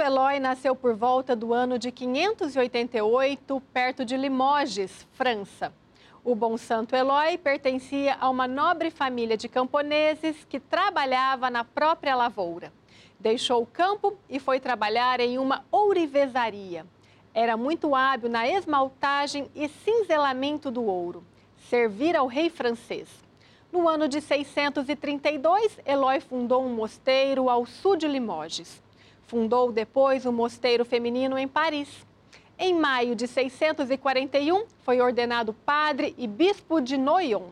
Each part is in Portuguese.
Eloy nasceu por volta do ano de 588, perto de Limoges, França. O bom santo Eloy pertencia a uma nobre família de camponeses que trabalhava na própria lavoura. Deixou o campo e foi trabalhar em uma ourivesaria. Era muito hábil na esmaltagem e cinzelamento do ouro. Servir ao rei francês. No ano de 632, Eloy fundou um mosteiro ao sul de Limoges. Fundou depois um mosteiro feminino em Paris. Em maio de 641, foi ordenado padre e bispo de Noyon.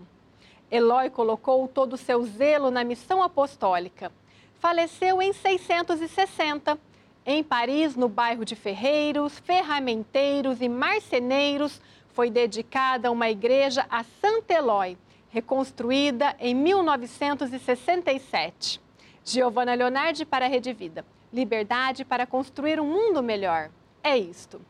Eloy colocou todo o seu zelo na missão apostólica. Faleceu em 660. Em Paris, no bairro de Ferreiros, Ferramenteiros e Marceneiros, foi dedicada uma igreja a Santo Eloy, reconstruída em 1967. Giovana Leonardi para a Rede Vida. Liberdade para construir um mundo melhor. É isto.